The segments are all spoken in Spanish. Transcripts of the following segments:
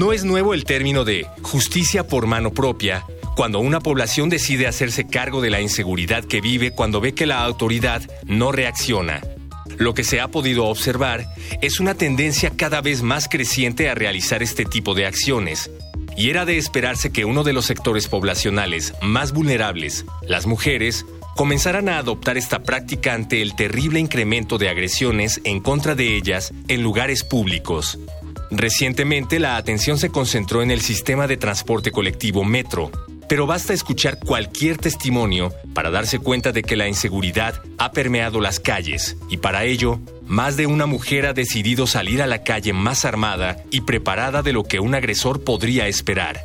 No es nuevo el término de justicia por mano propia cuando una población decide hacerse cargo de la inseguridad que vive cuando ve que la autoridad no reacciona. Lo que se ha podido observar es una tendencia cada vez más creciente a realizar este tipo de acciones. Y era de esperarse que uno de los sectores poblacionales más vulnerables, las mujeres, comenzaran a adoptar esta práctica ante el terrible incremento de agresiones en contra de ellas en lugares públicos. Recientemente la atención se concentró en el sistema de transporte colectivo Metro, pero basta escuchar cualquier testimonio para darse cuenta de que la inseguridad ha permeado las calles y para ello, más de una mujer ha decidido salir a la calle más armada y preparada de lo que un agresor podría esperar.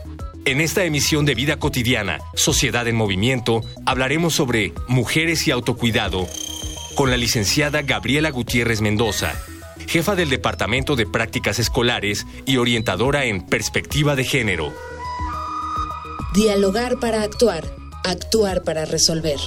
En esta emisión de Vida Cotidiana, Sociedad en Movimiento, hablaremos sobre mujeres y autocuidado con la licenciada Gabriela Gutiérrez Mendoza, jefa del Departamento de Prácticas Escolares y orientadora en Perspectiva de Género. Dialogar para actuar, actuar para resolver.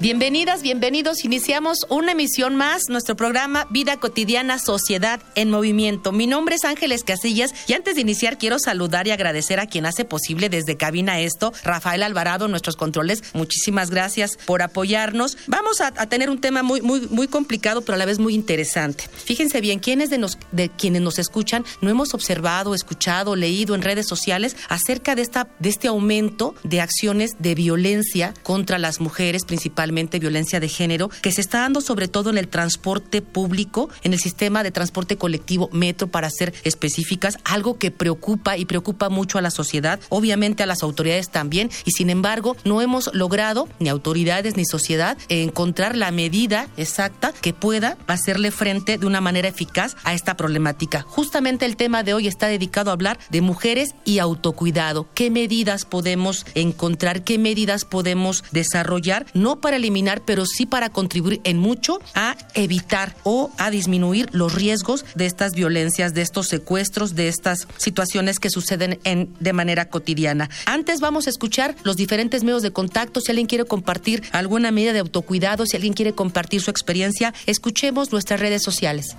Bienvenidas, bienvenidos. Iniciamos una emisión más, nuestro programa Vida Cotidiana, Sociedad en Movimiento. Mi nombre es Ángeles Casillas y antes de iniciar quiero saludar y agradecer a quien hace posible desde cabina esto, Rafael Alvarado, nuestros controles. Muchísimas gracias por apoyarnos. Vamos a, tener un tema muy, muy, muy complicado, pero a la vez muy interesante. Fíjense bien, ¿quiénes de, nos, de quienes nos escuchan no hemos observado, escuchado, leído en redes sociales acerca de, esta, de este aumento de acciones de violencia contra las mujeres principalmente? Violencia de género, que se está dando sobre todo en el transporte público, en el sistema de transporte colectivo metro, para ser específicas, algo que preocupa y preocupa mucho a la sociedad, obviamente a las autoridades también, y sin embargo no hemos logrado, ni autoridades ni sociedad, encontrar la medida exacta que pueda hacerle frente de una manera eficaz a esta problemática. Justamente el tema de hoy está dedicado a hablar de mujeres y autocuidado. ¿Qué medidas podemos encontrar? ¿Qué medidas podemos desarrollar? No para eliminar, pero sí para contribuir en mucho a evitar o a disminuir los riesgos de estas violencias, de estos secuestros, de estas situaciones que suceden en, de manera cotidiana. Antes vamos a escuchar los diferentes medios de contacto. Si alguien quiere compartir alguna medida de autocuidado, si alguien quiere compartir su experiencia, escuchemos nuestras redes sociales.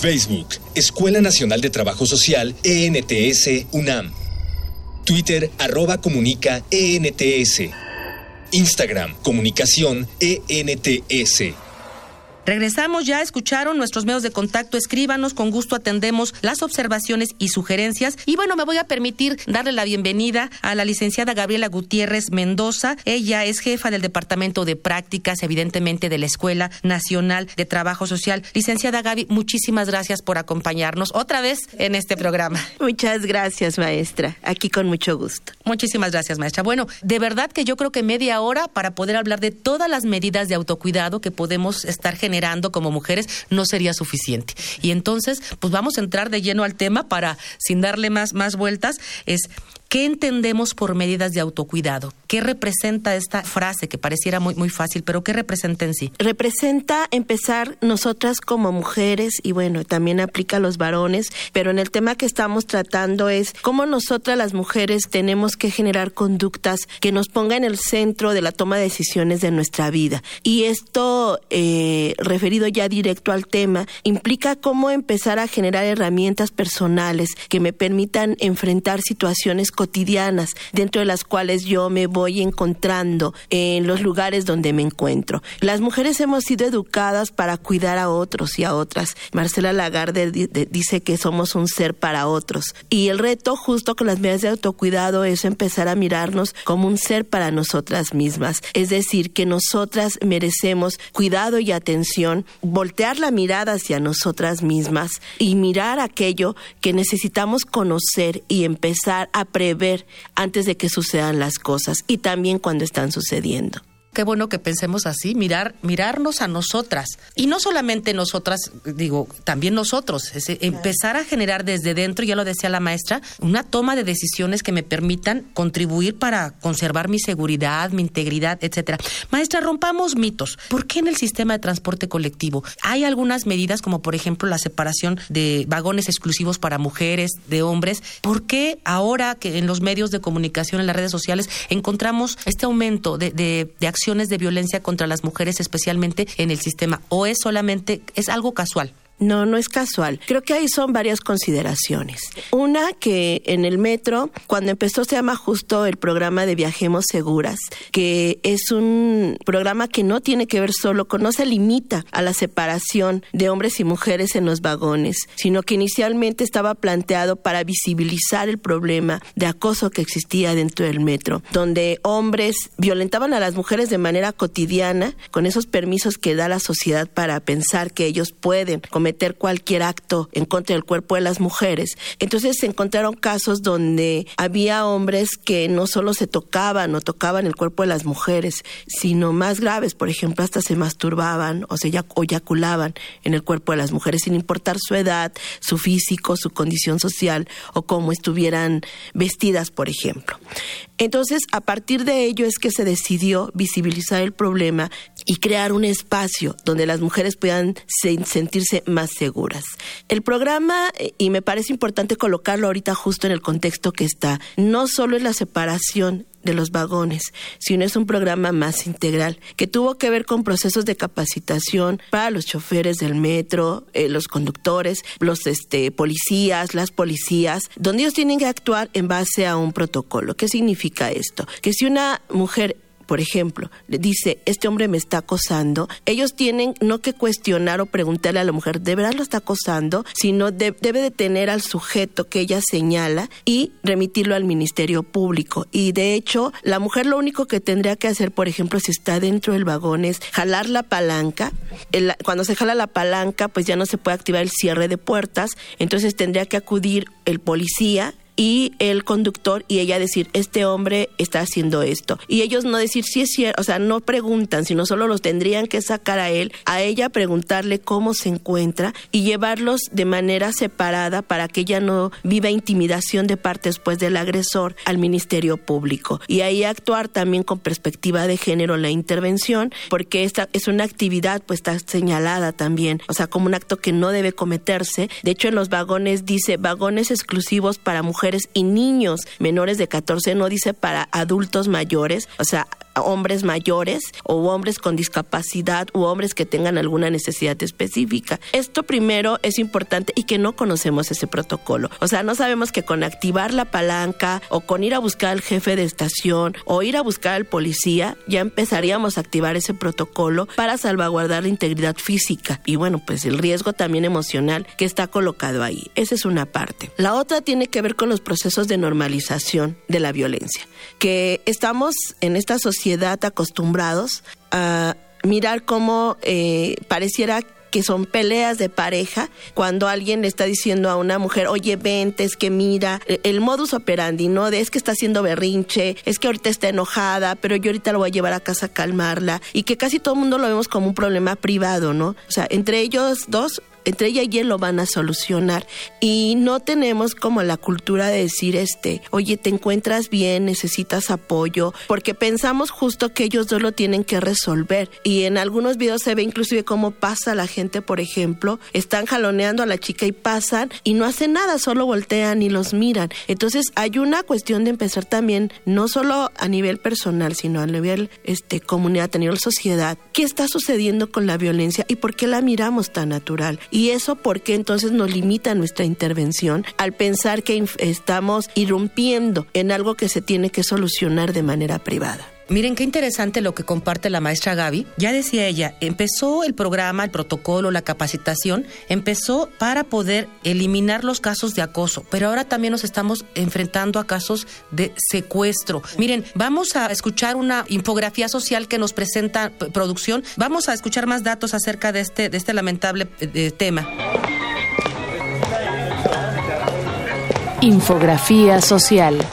Facebook, Escuela Nacional de Trabajo Social, ENTS, UNAM. Twitter, arroba comunica, ENTS. Instagram, comunicación ENTS. Regresamos ya, escucharon nuestros medios de contacto, escríbanos, con gusto atendemos las observaciones y sugerencias. Y bueno, me voy a permitir darle la bienvenida a la licenciada Gabriela Gutiérrez Mendoza. Ella es jefa del Departamento de Prácticas, evidentemente de la Escuela Nacional de Trabajo Social. Licenciada Gaby, muchísimas gracias por acompañarnos otra vez en este programa. Muchas gracias, maestra. Aquí con mucho gusto. Muchísimas gracias, maestra. Bueno, de verdad que yo creo que media hora para poder hablar de todas las medidas de autocuidado que podemos estar generando como mujeres no sería suficiente. Y entonces, pues vamos a entrar de lleno al tema para, sin darle más, más vueltas, es ¿Qué entendemos por medidas de autocuidado? ¿Qué representa esta frase que pareciera muy, muy fácil, pero qué representa en sí? Representa empezar nosotras como mujeres y bueno, también aplica a los varones, pero en el tema que estamos tratando es cómo nosotras las mujeres tenemos que generar conductas que nos pongan en el centro de la toma de decisiones de nuestra vida. Y esto, eh, referido ya directo al tema, implica cómo empezar a generar herramientas personales que me permitan enfrentar situaciones cotidianas dentro de las cuales yo me voy encontrando en los lugares donde me encuentro. Las mujeres hemos sido educadas para cuidar a otros y a otras. Marcela Lagarde dice que somos un ser para otros. Y el reto justo con las medidas de autocuidado es empezar a mirarnos como un ser para nosotras mismas. Es decir, que nosotras merecemos cuidado y atención, voltear la mirada hacia nosotras mismas y mirar aquello que necesitamos conocer y empezar a prever ver antes de que sucedan las cosas y también cuando están sucediendo. Qué bueno que pensemos así, mirar, mirarnos a nosotras. Y no solamente nosotras, digo, también nosotros. empezar a generar desde dentro, ya lo decía la maestra, una toma de decisiones que me permitan contribuir para conservar mi seguridad, mi integridad, etcétera. Maestra, rompamos mitos. ¿Por qué en el sistema de transporte colectivo hay algunas medidas como por ejemplo la separación de vagones exclusivos para mujeres, de hombres? ¿Por qué ahora que en los medios de comunicación, en las redes sociales, encontramos este aumento de, de, de de violencia contra las mujeres, especialmente en el sistema? ¿O es solamente, es algo casual? No, no es casual. Creo que ahí son varias consideraciones. Una que en el metro, cuando empezó se llama justo el programa de Viajemos Seguras, que es un programa que no tiene que ver solo con, no se limita a la separación de hombres y mujeres en los vagones, sino que inicialmente estaba planteado para visibilizar el problema de acoso que existía dentro del metro, donde hombres violentaban a las mujeres de manera cotidiana con esos permisos que da la sociedad para pensar que ellos pueden cualquier acto en contra del cuerpo de las mujeres. Entonces se encontraron casos donde había hombres que no solo se tocaban o tocaban el cuerpo de las mujeres, sino más graves, por ejemplo, hasta se masturbaban o se eyaculaban en el cuerpo de las mujeres sin importar su edad, su físico, su condición social o cómo estuvieran vestidas, por ejemplo. Entonces, a partir de ello es que se decidió visibilizar el problema y crear un espacio donde las mujeres puedan sentirse más seguras. El programa, eh, y me parece importante colocarlo ahorita justo en el contexto que está, no solo es la separación de los vagones, sino es un programa más integral que tuvo que ver con procesos de capacitación para los choferes del metro, eh, los conductores, los este, policías, las policías, donde ellos tienen que actuar en base a un protocolo. ¿Qué significa esto? Que si una mujer por ejemplo, le dice, este hombre me está acosando, ellos tienen no que cuestionar o preguntarle a la mujer, ¿de verdad lo está acosando? Sino debe de tener al sujeto que ella señala y remitirlo al Ministerio Público. Y de hecho, la mujer lo único que tendría que hacer, por ejemplo, si está dentro del vagón, es jalar la palanca. cuando se jala la palanca, pues ya no se puede activar el cierre de puertas, entonces tendría que acudir el policía y el conductor y ella decir, este hombre está haciendo esto. Y ellos no decir si es cierto, o sea, no preguntan, sino solo los tendrían que sacar a él, a ella preguntarle cómo se encuentra y llevarlos de manera separada para que ella no viva intimidación de parte después del agresor al Ministerio Público. Y ahí actuar también con perspectiva de género la intervención, porque esta es una actividad pues está señalada también, o sea, como un acto que no debe cometerse. De hecho, en los vagones dice vagones exclusivos para mujeres y niños menores de 14, no dice para adultos mayores, o sea, hombres mayores o hombres con discapacidad u hombres que tengan alguna necesidad específica. Esto primero es importante y que no conocemos ese protocolo. O sea, no sabemos que con activar la palanca o con ir a buscar al jefe de estación o ir a buscar al policía, ya empezaríamos a activar ese protocolo para salvaguardar la integridad física y bueno, pues el riesgo también emocional que está colocado ahí. Esa es una parte. La otra tiene que ver con los procesos de normalización de la violencia, que estamos en esta sociedad acostumbrados a mirar cómo eh, pareciera que son peleas de pareja, cuando alguien le está diciendo a una mujer, oye, vente, es que mira, e, el modus operandi, ¿no? De es que está haciendo berrinche, es que ahorita está enojada, pero yo ahorita lo voy a llevar a casa a calmarla, y que casi todo el mundo lo vemos como un problema privado, ¿no? O sea, entre ellos dos entre ella y él lo van a solucionar y no tenemos como la cultura de decir este, oye, te encuentras bien, necesitas apoyo, porque pensamos justo que ellos dos lo tienen que resolver y en algunos videos se ve inclusive cómo pasa la gente, por ejemplo, están jaloneando a la chica y pasan y no hacen nada, solo voltean y los miran. Entonces hay una cuestión de empezar también no solo a nivel personal, sino a nivel este comunidad, a nivel sociedad, qué está sucediendo con la violencia y por qué la miramos tan natural. Y eso porque entonces nos limita nuestra intervención al pensar que estamos irrumpiendo en algo que se tiene que solucionar de manera privada. Miren qué interesante lo que comparte la maestra Gaby. Ya decía ella, empezó el programa, el protocolo, la capacitación, empezó para poder eliminar los casos de acoso, pero ahora también nos estamos enfrentando a casos de secuestro. Miren, vamos a escuchar una infografía social que nos presenta producción. Vamos a escuchar más datos acerca de este, de este lamentable eh, tema. Infografía social.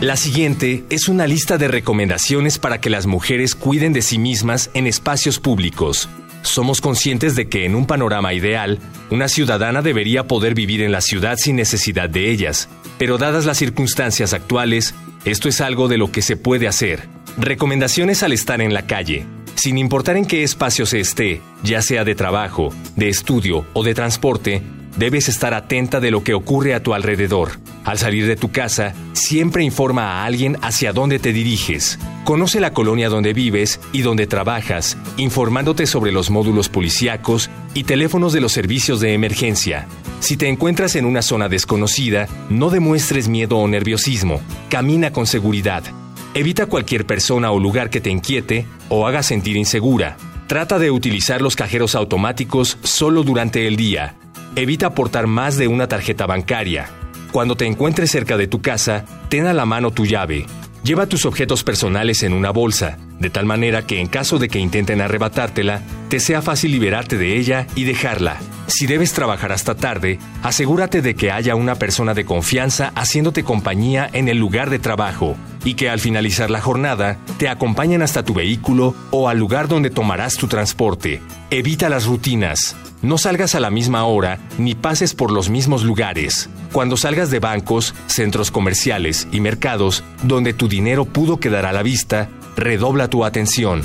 La siguiente es una lista de recomendaciones para que las mujeres cuiden de sí mismas en espacios públicos. Somos conscientes de que en un panorama ideal, una ciudadana debería poder vivir en la ciudad sin necesidad de ellas, pero dadas las circunstancias actuales, esto es algo de lo que se puede hacer. Recomendaciones al estar en la calle. Sin importar en qué espacio se esté, ya sea de trabajo, de estudio o de transporte, debes estar atenta de lo que ocurre a tu alrededor. Al salir de tu casa, siempre informa a alguien hacia dónde te diriges. Conoce la colonia donde vives y donde trabajas, informándote sobre los módulos policíacos y teléfonos de los servicios de emergencia. Si te encuentras en una zona desconocida, no demuestres miedo o nerviosismo. Camina con seguridad. Evita cualquier persona o lugar que te inquiete o haga sentir insegura. Trata de utilizar los cajeros automáticos solo durante el día. Evita portar más de una tarjeta bancaria. Cuando te encuentres cerca de tu casa, ten a la mano tu llave. Lleva tus objetos personales en una bolsa, de tal manera que en caso de que intenten arrebatártela, te sea fácil liberarte de ella y dejarla. Si debes trabajar hasta tarde, asegúrate de que haya una persona de confianza haciéndote compañía en el lugar de trabajo y que al finalizar la jornada te acompañen hasta tu vehículo o al lugar donde tomarás tu transporte. Evita las rutinas. No salgas a la misma hora ni pases por los mismos lugares. Cuando salgas de bancos, centros comerciales y mercados donde tu dinero pudo quedar a la vista, redobla tu atención.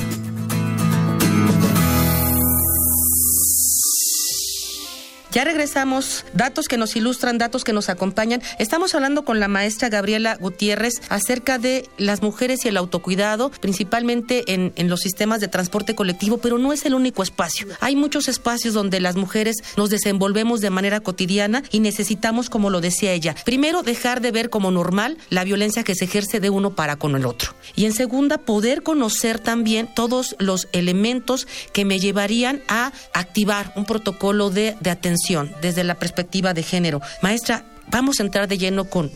Ya regresamos, datos que nos ilustran, datos que nos acompañan. Estamos hablando con la maestra Gabriela Gutiérrez acerca de las mujeres y el autocuidado, principalmente en, en, los sistemas de transporte colectivo, pero no es el único espacio. Hay muchos espacios donde las mujeres nos desenvolvemos de manera cotidiana y necesitamos, como lo decía ella, primero dejar de ver como normal la violencia que se ejerce de uno para con el otro. Y en segunda, poder conocer también todos los elementos que me llevarían a activar un protocolo de, de atención desde la perspectiva de género. Maestra, vamos a entrar de lleno con,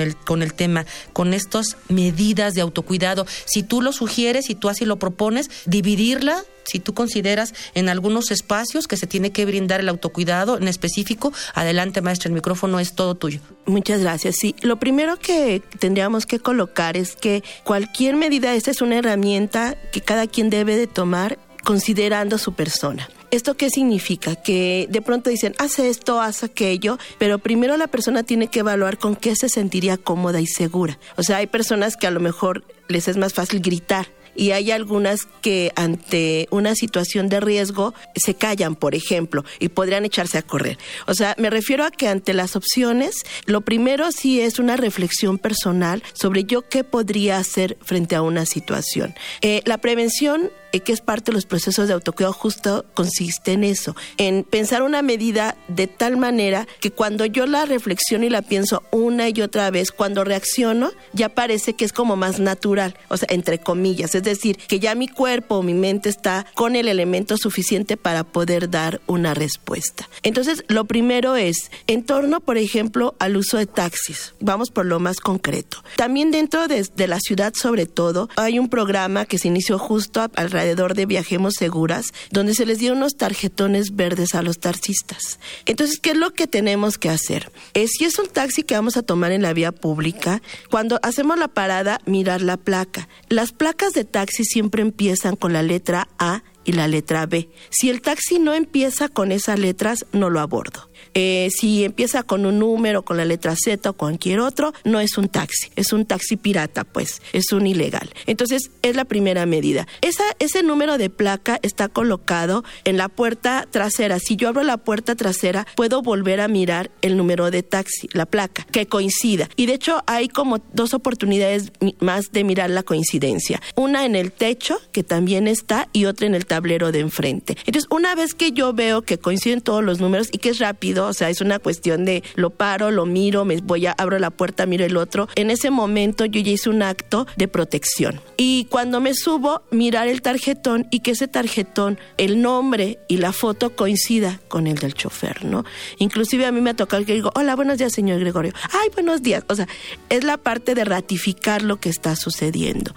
el, con el tema, con estas medidas de autocuidado. Si tú lo sugieres, si tú así lo propones, dividirla, si tú consideras en algunos espacios que se tiene que brindar el autocuidado en específico, adelante maestra, el micrófono es todo tuyo. Muchas gracias. Sí, lo primero que tendríamos que colocar es que cualquier medida, esta es una herramienta que cada quien debe de tomar considerando su persona. ¿Esto qué significa? Que de pronto dicen, hace esto, hace aquello, pero primero la persona tiene que evaluar con qué se sentiría cómoda y segura. O sea, hay personas que a lo mejor les es más fácil gritar y hay algunas que ante una situación de riesgo se callan, por ejemplo, y podrían echarse a correr. O sea, me refiero a que ante las opciones, lo primero sí es una reflexión personal sobre yo qué podría hacer frente a una situación. Eh, la prevención eh, que es parte de los procesos de autocuidado justo consiste en eso, en pensar una medida de tal manera que cuando yo la reflexiono y la pienso una y otra vez, cuando reacciono, ya parece que es como más natural, o sea, entre comillas, decir, que ya mi cuerpo o mi mente está con el elemento suficiente para poder dar una respuesta. Entonces, lo primero es, en torno, por ejemplo, al uso de taxis, vamos por lo más concreto. También dentro de, de la ciudad, sobre todo, hay un programa que se inició justo alrededor alrededor de Viajemos Seguras, donde se les dio unos tarjetones verdes a los taxistas. Entonces, ¿qué es lo que tenemos que hacer? Eh, si es un taxi que vamos a tomar en la vía pública, cuando hacemos la parada, mirar la placa. Las placas de siempre empiezan con la letra A y la letra B. Si el taxi no empieza con esas letras, no lo abordo. Eh, si empieza con un número, con la letra Z o cualquier otro, no es un taxi, es un taxi pirata, pues, es un ilegal. Entonces, es la primera medida. Esa, ese número de placa está colocado en la puerta trasera. Si yo abro la puerta trasera, puedo volver a mirar el número de taxi, la placa, que coincida. Y de hecho, hay como dos oportunidades más de mirar la coincidencia. Una en el techo, que también está, y otra en el tablero de enfrente. Entonces, una vez que yo veo que coinciden todos los números y que es rápido, o sea, es una cuestión de lo paro, lo miro, me voy a abro la puerta, miro el otro. En ese momento yo ya hice un acto de protección. Y cuando me subo, mirar el tarjetón y que ese tarjetón, el nombre y la foto coincida con el del chofer, ¿no? Inclusive a mí me ha tocado que digo, hola, buenos días, señor Gregorio. Ay, buenos días. O sea, es la parte de ratificar lo que está sucediendo.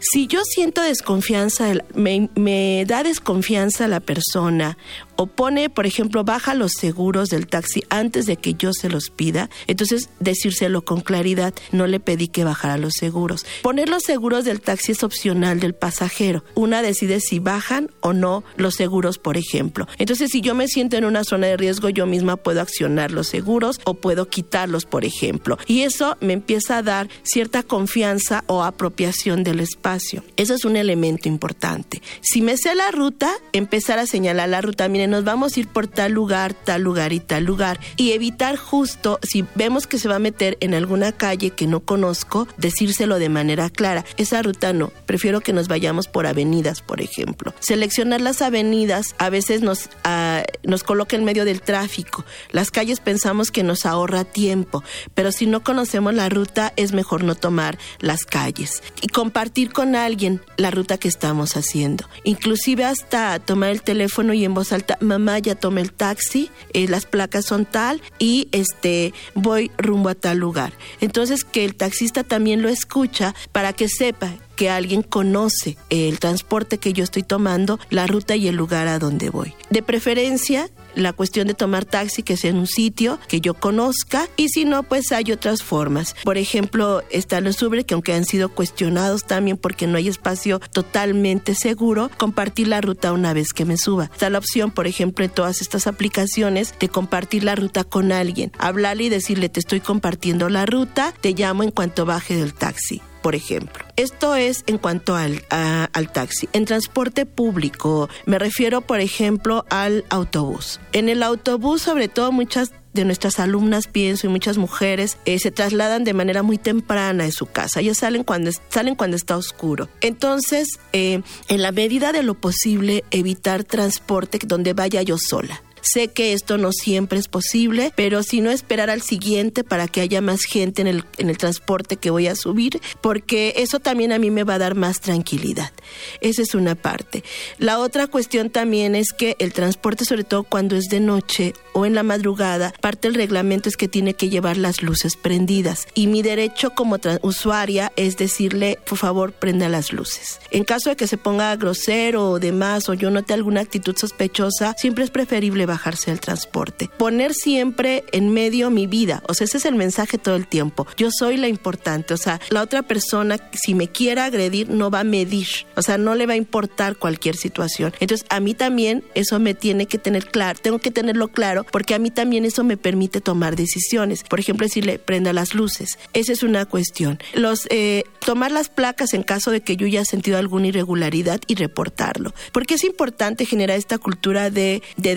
Si yo siento desconfianza, me, me da desconfianza la persona o pone, por ejemplo, baja los seguros del taxi antes de que yo se los pida, entonces decírselo con claridad, no le pedí que bajara los seguros. Poner los seguros del taxi es opcional del pasajero. Una decide si bajan o no los seguros, por ejemplo. Entonces, si yo me siento en una zona de riesgo, yo misma puedo accionar los seguros o puedo quitarlos, por ejemplo. Y eso me empieza a dar cierta confianza o apropiación del espacio. Eso es un elemento importante. Si me sé la ruta, empezar a señalar la ruta. Miren, nos vamos a ir por tal lugar, tal lugar y tal lugar. Y evitar justo, si vemos que se va a meter en alguna calle que no conozco, decírselo de manera clara. Esa ruta no, prefiero que nos vayamos por avenidas, por ejemplo. Seleccionar las avenidas a veces nos, uh, nos coloca en medio del tráfico. Las calles pensamos que nos ahorra tiempo, pero si no conocemos la ruta es mejor no tomar las calles. Y compartir con alguien la ruta que estamos haciendo. Inclusive hasta tomar el teléfono y en voz alta mamá ya tomé el taxi, eh, las placas son tal y este voy rumbo a tal lugar. Entonces que el taxista también lo escucha para que sepa que alguien conoce el transporte que yo estoy tomando, la ruta y el lugar a donde voy. De preferencia, la cuestión de tomar taxi que sea en un sitio que yo conozca y si no pues hay otras formas. Por ejemplo están los Uber que aunque han sido cuestionados también porque no hay espacio totalmente seguro compartir la ruta una vez que me suba. Está la opción por ejemplo en todas estas aplicaciones de compartir la ruta con alguien hablarle y decirle te estoy compartiendo la ruta te llamo en cuanto baje del taxi por ejemplo. Esto es en cuanto al, al taxi. En transporte público me refiero, por ejemplo, al autobús. En el autobús, sobre todo, muchas de nuestras alumnas, pienso, y muchas mujeres eh, se trasladan de manera muy temprana de su casa. Ellas salen cuando, salen cuando está oscuro. Entonces, eh, en la medida de lo posible, evitar transporte donde vaya yo sola. Sé que esto no siempre es posible, pero si no esperar al siguiente para que haya más gente en el, en el transporte que voy a subir, porque eso también a mí me va a dar más tranquilidad. Esa es una parte. La otra cuestión también es que el transporte, sobre todo cuando es de noche o en la madrugada, parte del reglamento es que tiene que llevar las luces prendidas. Y mi derecho como usuaria es decirle, por favor, prenda las luces. En caso de que se ponga grosero o demás, o yo note alguna actitud sospechosa, siempre es preferible bajarse del transporte. Poner siempre en medio mi vida, o sea, ese es el mensaje todo el tiempo. Yo soy la importante, o sea, la otra persona, si me quiere agredir, no va a medir, o sea, no le va a importar cualquier situación. Entonces, a mí también eso me tiene que tener claro, tengo que tenerlo claro, porque a mí también eso me permite tomar decisiones. Por ejemplo, decirle, prenda las luces. Esa es una cuestión. Los, eh, tomar las placas en caso de que yo haya sentido alguna irregularidad y reportarlo. Porque es importante generar esta cultura de, de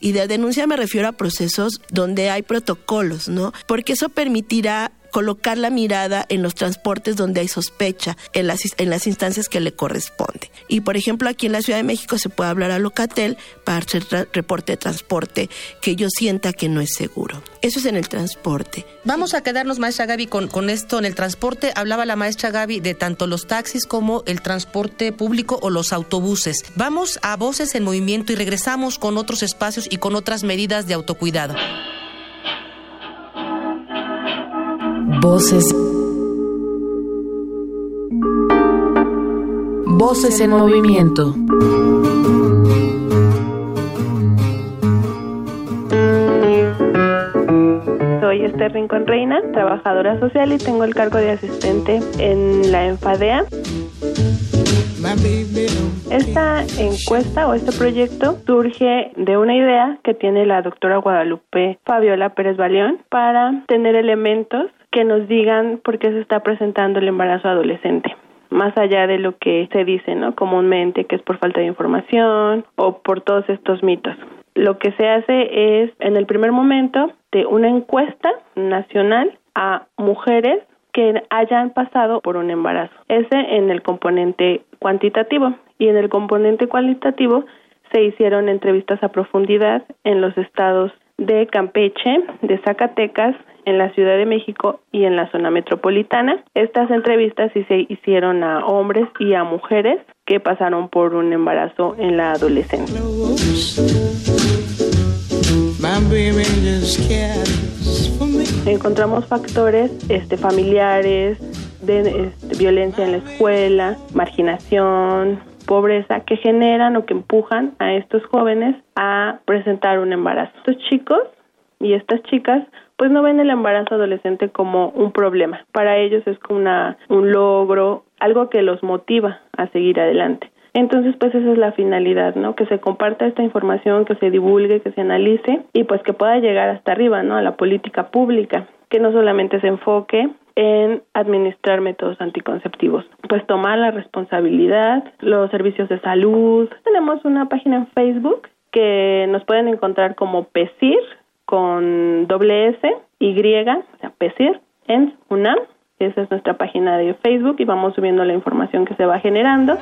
y de denuncia me refiero a procesos donde hay protocolos, ¿no? Porque eso permitirá colocar la mirada en los transportes donde hay sospecha, en las, en las instancias que le corresponde. Y por ejemplo, aquí en la Ciudad de México se puede hablar a Locatel para hacer reporte de transporte que yo sienta que no es seguro. Eso es en el transporte. Vamos a quedarnos, maestra Gaby, con, con esto en el transporte. Hablaba la maestra Gaby de tanto los taxis como el transporte público o los autobuses. Vamos a Voces en Movimiento y regresamos con otros espacios y con otras medidas de autocuidado. Voces. Voces en movimiento. Soy Esther Rincón Reina, trabajadora social y tengo el cargo de asistente en la Enfadea. Esta encuesta o este proyecto surge de una idea que tiene la doctora Guadalupe Fabiola Pérez Baleón para tener elementos que nos digan por qué se está presentando el embarazo adolescente más allá de lo que se dice, ¿no? Comúnmente que es por falta de información o por todos estos mitos. Lo que se hace es, en el primer momento, de una encuesta nacional a mujeres que hayan pasado por un embarazo. Ese en el componente cuantitativo y en el componente cualitativo se hicieron entrevistas a profundidad en los estados de Campeche, de Zacatecas, en la Ciudad de México y en la zona metropolitana. Estas entrevistas sí se hicieron a hombres y a mujeres que pasaron por un embarazo en la adolescencia. Encontramos factores este, familiares, de este, violencia en la escuela, marginación, pobreza que generan o que empujan a estos jóvenes a presentar un embarazo. Estos chicos y estas chicas pues no ven el embarazo adolescente como un problema. Para ellos es como una, un logro, algo que los motiva a seguir adelante. Entonces, pues esa es la finalidad, ¿no? Que se comparta esta información, que se divulgue, que se analice y pues que pueda llegar hasta arriba, ¿no? A la política pública, que no solamente se enfoque en administrar métodos anticonceptivos. Pues tomar la responsabilidad, los servicios de salud. Tenemos una página en Facebook que nos pueden encontrar como PESIR con doble S, Y, o sea, PESIR, en UNAM. Esa es nuestra página de Facebook y vamos subiendo la información que se va generando.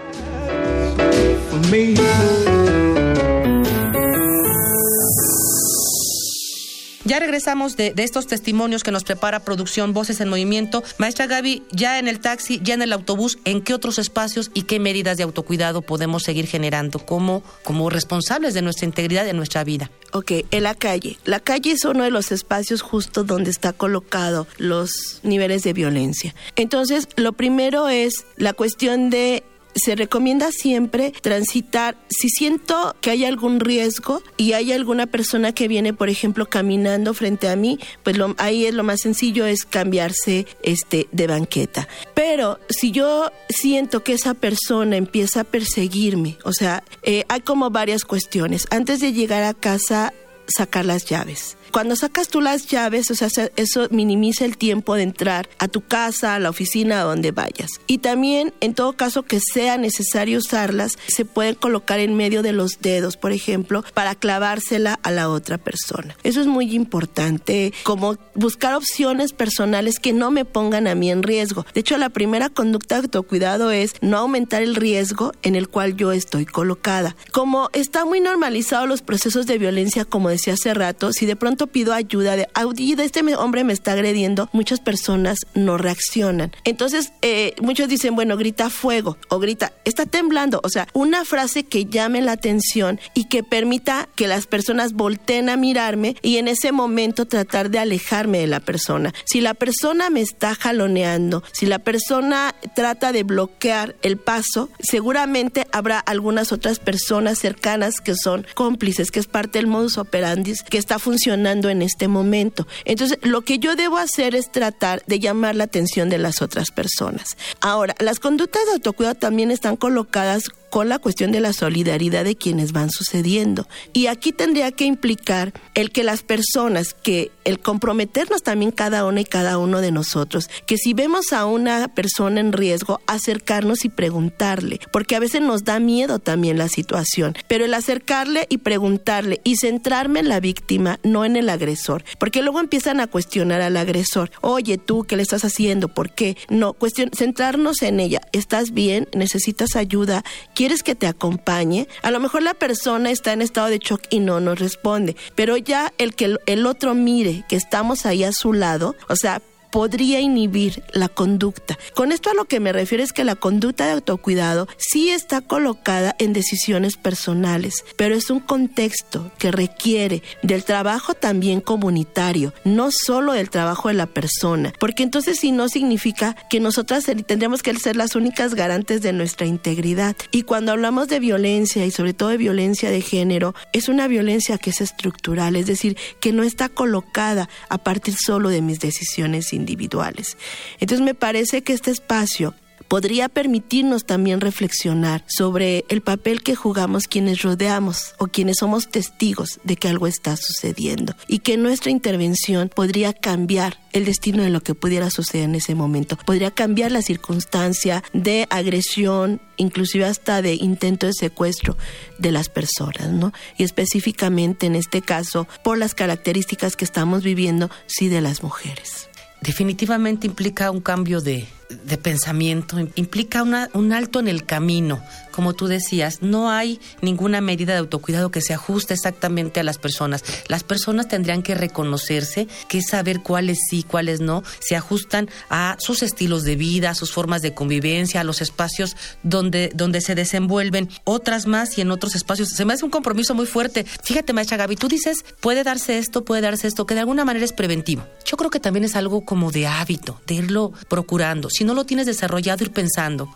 Ya regresamos de, estos testimonios que nos prepara producción Voces en Movimiento. Maestra Gaby, ya en el taxi, ya en el autobús, ¿en qué otros espacios y qué medidas de autocuidado podemos seguir generando como, como responsables de nuestra integridad de nuestra vida? Ok, en la calle. La calle es uno de los espacios justo donde está colocado los niveles de violencia. Entonces, lo primero es la cuestión de se recomienda siempre transitar, si siento que hay algún riesgo y hay alguna persona que viene, por ejemplo, caminando frente a mí, pues ahí es lo más sencillo es cambiarse este de banqueta. Pero si yo siento que esa persona empieza a perseguirme, o sea, eh, hay como varias cuestiones. Antes de llegar a casa, sacar las llaves cuando sacas tú las llaves, o sea, eso minimiza el tiempo de entrar a tu casa, a la oficina, a donde vayas. Y también, en todo caso que sea necesario usarlas, se pueden colocar en medio de los dedos, por ejemplo, para clavársela a la otra persona. Eso es muy importante, como buscar opciones personales que no me pongan a mí en riesgo. De hecho, la primera conducta de autocuidado es no aumentar el riesgo en el cual yo estoy colocada. Como está muy normalizado los procesos de violencia, como decía hace rato, si de pronto pido ayuda de audida, este hombre me está agrediendo, muchas personas no reaccionan. Entonces, eh, muchos dicen, bueno, grita fuego o grita, está temblando. O sea, una frase que llame la atención y que permita que las personas volteen a mirarme y en ese momento tratar de alejarme de la persona. Si la persona me está jaloneando, si la persona trata de bloquear el paso, seguramente habrá algunas otras personas cercanas que son cómplices, que es parte del modus operandi que está funcionando en este momento. Entonces, lo que yo debo hacer es tratar de llamar la atención de las otras personas. Ahora, las conductas de autocuidado también están colocadas con la cuestión de la solidaridad de quienes van sucediendo. Y aquí tendría que implicar el que las personas, que el comprometernos también cada una y cada uno de nosotros, que si vemos a una persona en riesgo, acercarnos y preguntarle, porque a veces nos da miedo también la situación, pero el acercarle y preguntarle y centrarme en la víctima, no en el agresor, porque luego empiezan a cuestionar al agresor, oye tú, ¿qué le estás haciendo? ¿Por qué? No, cuestión, centrarnos en ella, ¿estás bien? ¿Necesitas ayuda? ¿Quieres que te acompañe? A lo mejor la persona está en estado de shock y no nos responde, pero ya el que el otro mire que estamos ahí a su lado, o sea, podría inhibir la conducta. Con esto a lo que me refiero es que la conducta de autocuidado sí está colocada en decisiones personales, pero es un contexto que requiere del trabajo también comunitario, no solo del trabajo de la persona, porque entonces si no significa que nosotras tendríamos que ser las únicas garantes de nuestra integridad. Y cuando hablamos de violencia y sobre todo de violencia de género, es una violencia que es estructural, es decir, que no está colocada a partir solo de mis decisiones individuales individuales. Entonces me parece que este espacio podría permitirnos también reflexionar sobre el papel que jugamos quienes rodeamos o quienes somos testigos de que algo está sucediendo y que nuestra intervención podría cambiar el destino de lo que pudiera suceder en ese momento, podría cambiar la circunstancia de agresión, inclusive hasta de intento de secuestro de las personas, ¿no? Y específicamente en este caso por las características que estamos viviendo, sí de las mujeres definitivamente implica un cambio de, de pensamiento, implica una, un alto en el camino. Como tú decías, no hay ninguna medida de autocuidado que se ajuste exactamente a las personas. Las personas tendrían que reconocerse, que saber cuáles sí, cuáles no, se ajustan a sus estilos de vida, a sus formas de convivencia, a los espacios donde, donde se desenvuelven, otras más y en otros espacios. Se me hace un compromiso muy fuerte. Fíjate, maestra Gaby, tú dices, puede darse esto, puede darse esto, que de alguna manera es preventivo. Yo creo que también es algo como de hábito, de irlo procurando. Si no lo tienes desarrollado, ir pensando,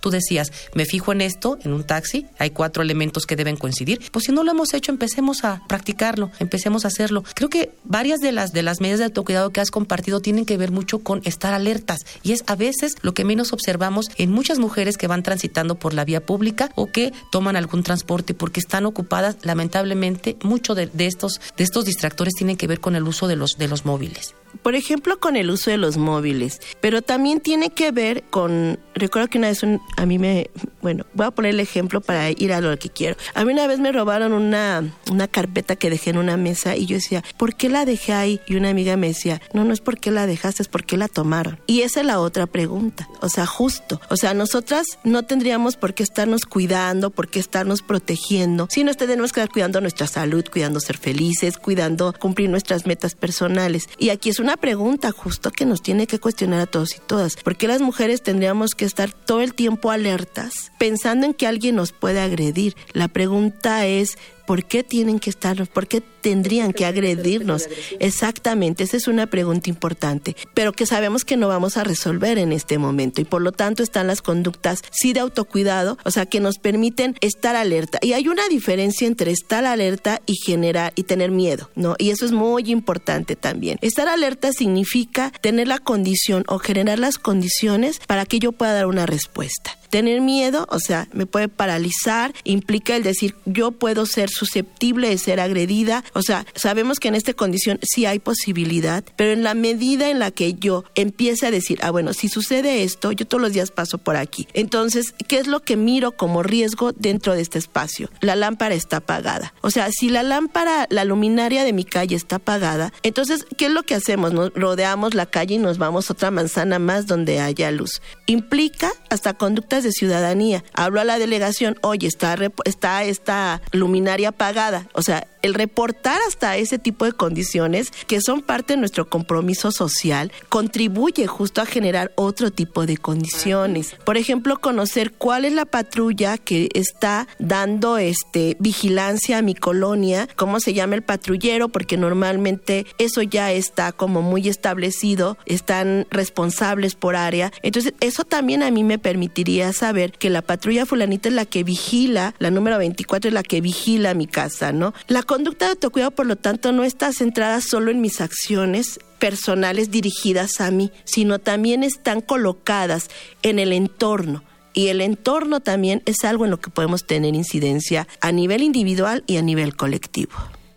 Tú decías, me fijo en esto, en un taxi, hay cuatro elementos que deben coincidir. Pues si no lo hemos hecho, empecemos a practicarlo, empecemos a hacerlo. Creo que varias de las, de las medidas de autocuidado que has compartido tienen que ver mucho con estar alertas. Y es a veces lo que menos observamos en muchas mujeres que van transitando por la vía pública o que toman algún transporte porque están ocupadas, lamentablemente, mucho de, de estos, de estos distractores tienen que ver con el uso de los, de los móviles por ejemplo, con el uso de los móviles, pero también tiene que ver con, recuerdo que una vez a mí me, bueno, voy a poner el ejemplo para ir a lo que quiero. A mí una vez me robaron una, una carpeta que dejé en una mesa y yo decía, ¿por qué la dejé ahí? Y una amiga me decía, no, no es porque la dejaste, es porque la tomaron. Y esa es la otra pregunta, o sea, justo. O sea, nosotras no tendríamos por qué estarnos cuidando, por qué estarnos protegiendo, sino tenemos que estar cuidando nuestra salud, cuidando ser felices, cuidando cumplir nuestras metas personales. Y aquí es una pregunta justo que nos tiene que cuestionar a todos y todas. ¿Por qué las mujeres tendríamos que estar todo el tiempo alertas pensando en que alguien nos puede agredir? La pregunta es, ¿por qué tienen que estar, por qué tendrían que agredirnos? Exactamente, esa es una pregunta importante, pero que sabemos que no vamos a resolver en este momento y por lo tanto están las conductas sí de autocuidado, o sea, que nos permiten estar alerta. Y hay una diferencia entre estar alerta y generar y tener miedo, ¿no? Y eso es muy importante también. Estar alerta significa tener la condición o generar las condiciones para que yo pueda dar una respuesta. Tener miedo, o sea, me puede paralizar, implica el decir yo puedo ser susceptible de ser agredida, o sea, sabemos que en esta condición sí hay posibilidad, pero en la medida en la que yo empiece a decir, ah, bueno, si sucede esto, yo todos los días paso por aquí. Entonces, ¿qué es lo que miro como riesgo dentro de este espacio? La lámpara está apagada. O sea, si la lámpara, la luminaria de mi calle está apagada, entonces, ¿qué es lo que hacemos? Nos rodeamos la calle y nos vamos otra manzana más donde haya luz. Implica hasta conductas de ciudadanía. Hablo a la delegación, oye, está, está esta luminaria apagada. O sea, el reportar hasta ese tipo de condiciones que son parte de nuestro compromiso social contribuye justo a generar otro tipo de condiciones. Por ejemplo, conocer cuál es la patrulla que está dando este vigilancia a mi colonia, cómo se llama el patrullero, porque normalmente eso ya está como muy establecido, están responsables por área. Entonces, eso también a mí me permitiría saber que la patrulla fulanita es la que vigila, la número 24 es la que vigila mi casa, ¿no? Conducta de autocuidado, por lo tanto, no está centrada solo en mis acciones personales dirigidas a mí, sino también están colocadas en el entorno. Y el entorno también es algo en lo que podemos tener incidencia a nivel individual y a nivel colectivo.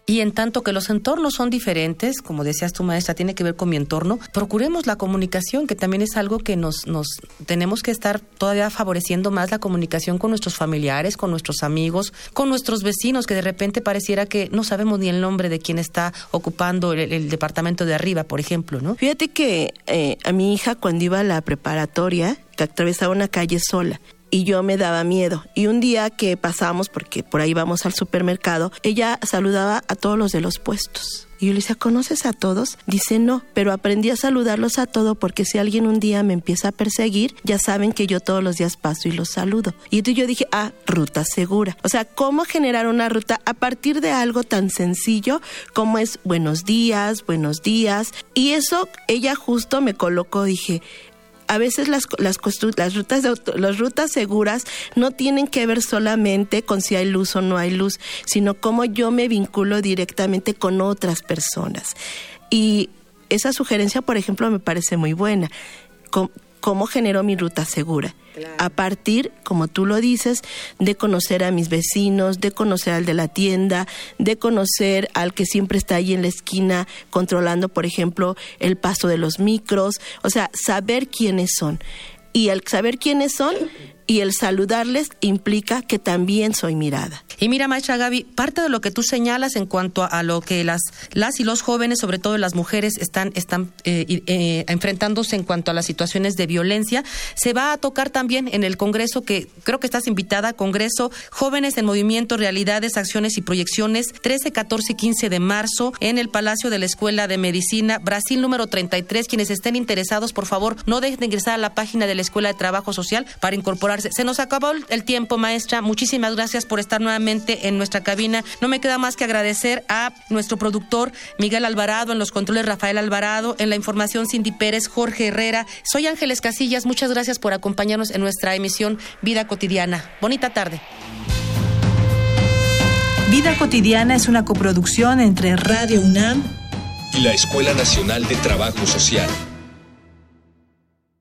Y en tanto que los entornos son diferentes, como decías tu maestra, tiene que ver con mi entorno, procuremos la comunicación, que también es algo que nos, nos tenemos que estar todavía favoreciendo más la comunicación con nuestros familiares, con nuestros amigos, con nuestros vecinos, que de repente pareciera que no sabemos ni el nombre de quién está ocupando el, departamento de arriba, por ejemplo, ¿no? Fíjate que eh, a mi hija cuando iba a la preparatoria, que atravesaba una calle sola y yo me daba miedo. Y un día que pasamos, porque por ahí vamos al supermercado, ella saludaba a todos los de los puestos. Y yo le decía, ¿conoces a todos? Dice, no, pero aprendí a saludarlos a todos porque si alguien un día me empieza a perseguir, ya saben que yo todos los días paso y los saludo. Y entonces yo dije, ah, ruta segura. O sea, ¿cómo generar una ruta a partir de algo tan sencillo como es buenos días, buenos días? Y eso ella justo me colocó, dije, a veces las, las, las rutas de las rutas seguras no tienen que ver solamente con si hay luz o no hay luz, sino cómo yo me vinculo directamente con otras personas. Y esa sugerencia, por ejemplo, me parece muy buena cómo genero mi ruta segura. A partir, como tú lo dices, de conocer a mis vecinos, de conocer al de la tienda, de conocer al que siempre está ahí en la esquina controlando, por ejemplo, el paso de los micros, o sea, saber quiénes son. Y al saber quiénes son, y el saludarles implica que también soy mirada. Y mira, maestra Gaby, parte de lo que tú señalas en cuanto a, lo que las, las y los jóvenes, sobre todo las mujeres, están, están eh, eh, enfrentándose en cuanto a las situaciones de violencia, se va a tocar también en el Congreso, que creo que estás invitada, Congreso Jóvenes en Movimiento, Realidades, Acciones y Proyecciones, 13, 14 y 15 de marzo, en el Palacio de la Escuela de Medicina, Brasil número 33. Quienes estén interesados, por favor, no dejen de ingresar a la página de la Escuela de Trabajo Social para incorporar evaluarse. Se nos acabó el tiempo, maestra. Muchísimas gracias por estar nuevamente en nuestra cabina. No me queda más que agradecer a nuestro productor Miguel Alvarado, en los controles Rafael Alvarado, en la información Cindy Pérez, Jorge Herrera. Soy Ángeles Casillas. Muchas gracias por acompañarnos en nuestra emisión Vida Cotidiana. Bonita tarde. Vida Cotidiana es una coproducción entre Radio UNAM y la Escuela Nacional de Trabajo Social.